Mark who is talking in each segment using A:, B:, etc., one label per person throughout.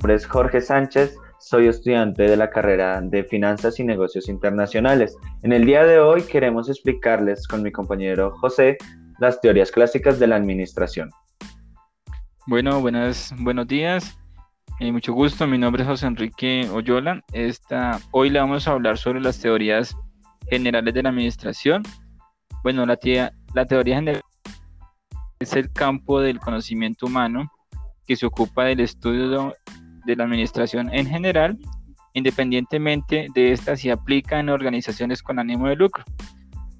A: nombre es Jorge Sánchez, soy estudiante de la carrera de Finanzas y Negocios Internacionales. En el día de hoy queremos explicarles con mi compañero José las teorías clásicas de la administración.
B: Bueno, buenas, buenos días. Eh, mucho gusto, mi nombre es José Enrique Oyola. Esta, hoy le vamos a hablar sobre las teorías generales de la administración. Bueno, la, la teoría general es el campo del conocimiento humano que se ocupa del estudio de la administración en general, independientemente de esta si aplica en organizaciones con ánimo de lucro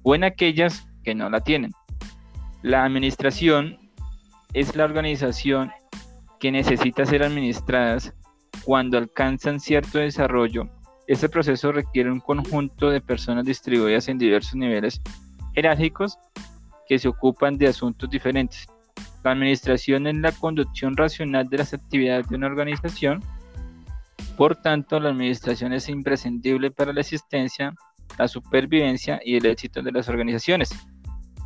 B: o en aquellas que no la tienen. La administración es la organización que necesita ser administradas cuando alcanzan cierto desarrollo. Este proceso requiere un conjunto de personas distribuidas en diversos niveles jerárquicos que se ocupan de asuntos diferentes. La administración es la conducción racional de las actividades de una organización. Por tanto, la administración es imprescindible para la existencia, la supervivencia y el éxito de las organizaciones.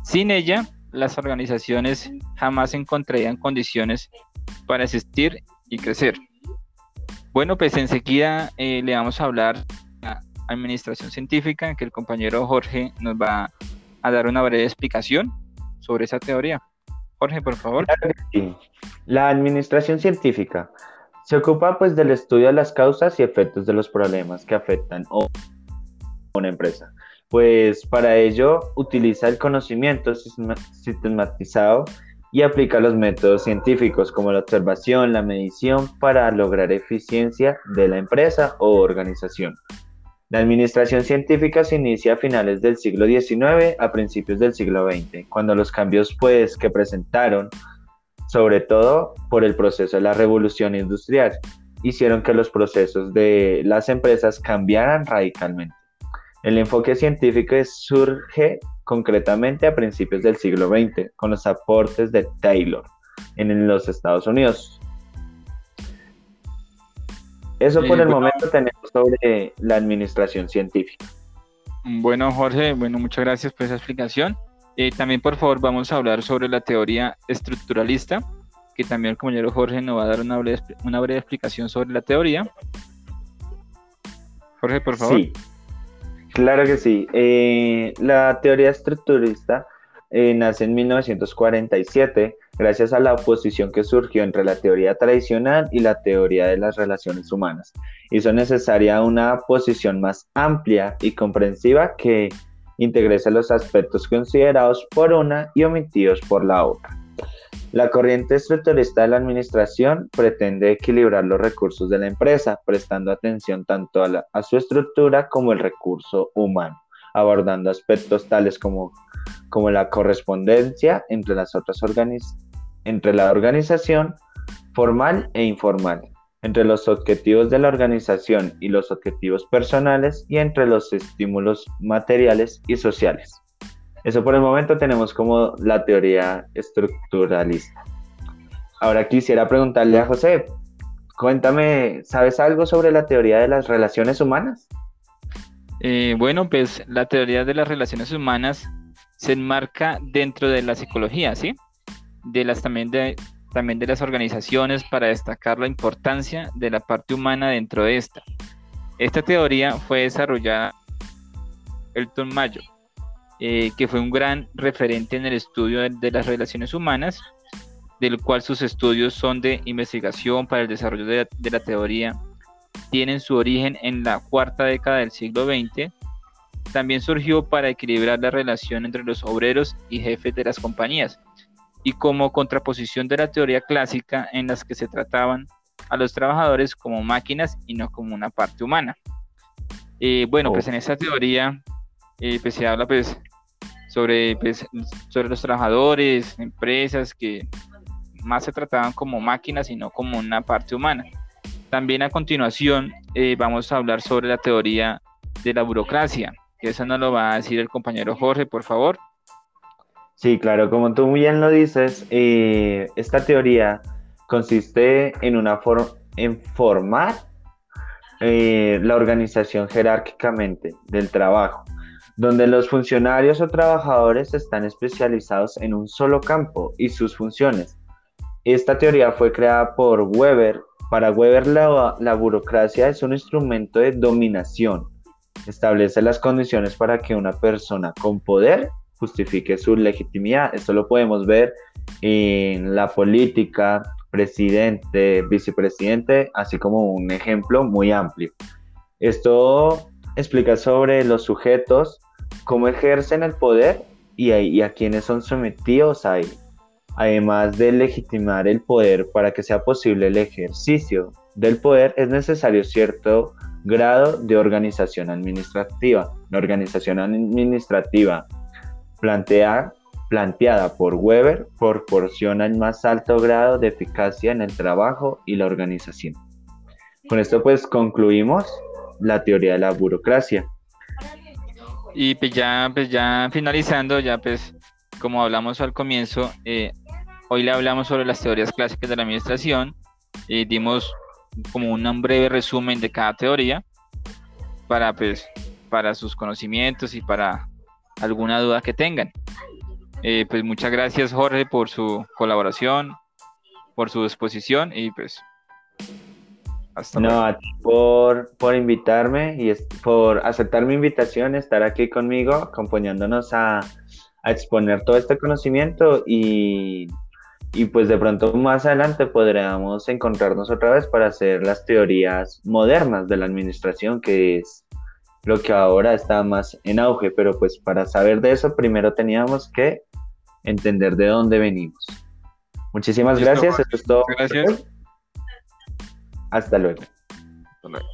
B: Sin ella, las organizaciones jamás encontrarían condiciones para existir y crecer. Bueno, pues enseguida eh, le vamos a hablar a administración científica, que el compañero Jorge nos va a dar una breve explicación sobre esa teoría. Jorge, por favor.
A: La administración científica se ocupa pues del estudio de las causas y efectos de los problemas que afectan a una empresa. Pues para ello utiliza el conocimiento sistematizado y aplica los métodos científicos como la observación, la medición para lograr eficiencia de la empresa o organización. La administración científica se inicia a finales del siglo XIX a principios del siglo XX, cuando los cambios pues, que presentaron, sobre todo por el proceso de la revolución industrial, hicieron que los procesos de las empresas cambiaran radicalmente. El enfoque científico surge concretamente a principios del siglo XX, con los aportes de Taylor en los Estados Unidos, eso por el momento tenemos sobre la administración científica.
B: Bueno, Jorge, bueno, muchas gracias por esa explicación. Eh, también, por favor, vamos a hablar sobre la teoría estructuralista, que también el compañero Jorge nos va a dar una breve, una breve explicación sobre la teoría. Jorge, por favor.
A: Sí, claro que sí. Eh, la teoría estructuralista eh, nace en 1947 gracias a la oposición que surgió entre la teoría tradicional y la teoría de las relaciones humanas. Hizo necesaria una posición más amplia y comprensiva que integrese los aspectos considerados por una y omitidos por la otra. La corriente estructurista de la administración pretende equilibrar los recursos de la empresa, prestando atención tanto a, su estructura como el recurso humano, abordando aspectos tales como como la correspondencia entre las otras entre la organización formal e informal, entre los objetivos de la organización y los objetivos personales y entre los estímulos materiales y sociales. Eso por el momento tenemos como la teoría estructuralista. Ahora quisiera preguntarle a José, cuéntame, ¿sabes algo sobre la teoría de las relaciones humanas?
B: Eh, bueno, pues la teoría de las relaciones humanas se enmarca dentro de la psicología, ¿sí? De las también de también de las organizaciones para destacar la importancia de la parte humana dentro de esta. Esta teoría fue desarrollada Elton Mayo, eh, que fue un gran referente en el estudio de, las relaciones humanas, del cual sus estudios son de investigación para el desarrollo de la teoría, tienen su origen en la cuarta década del siglo XX también surgió para equilibrar la relación entre los obreros y jefes de las compañías, y como contraposición de la teoría clásica en las que se trataban a los trabajadores como máquinas y no como una parte humana. Eh, bueno, pues en esta teoría eh, pues se habla pues sobre, pues, sobre los trabajadores, empresas que más se trataban como máquinas y no como una parte humana. También a continuación eh, vamos a hablar sobre la teoría de la burocracia, que eso no lo va a decir el compañero Jorge, por favor.
A: Sí, claro, como tú muy bien lo dices, eh, esta teoría consiste en una en formar eh, la organización jerárquicamente del trabajo, donde los funcionarios o trabajadores están especializados en un solo campo y sus funciones. Esta teoría fue creada por Weber para Weber la, la burocracia es un instrumento de dominación. Establece las condiciones para que una persona con poder justifique su legitimidad. Esto lo podemos ver en la política, presidente, vicepresidente, así como un ejemplo muy amplio. Esto explica sobre los sujetos, cómo ejercen el poder y a, y a quienes son sometidos a él. Además de legitimar el poder para que sea posible el ejercicio del poder, es necesario cierto grado de organización administrativa. La organización administrativa plantea, planteada por Weber proporciona el más alto grado de eficacia en el trabajo y la organización. Con esto pues concluimos la teoría de la burocracia.
B: Y pues ya, pues ya finalizando, ya pues como hablamos al comienzo, eh, hoy le hablamos sobre las teorías clásicas de la administración y dimos como un breve resumen de cada teoría para pues para sus conocimientos y para alguna duda que tengan. Eh, pues muchas gracias Jorge por su colaboración, por su exposición y pues
A: no, a ti por, por invitarme y por aceptar mi invitación, estar aquí conmigo, acompañándonos a, exponer todo este conocimiento y, pues de pronto más adelante podríamos encontrarnos otra vez para hacer las teorías modernas de la administración, que es lo que ahora está más en auge, pero pues para saber de eso primero teníamos que entender de dónde venimos. Muchísimas gracias, esto es todo.
B: Gracias.
A: Hasta luego.
B: Hasta luego.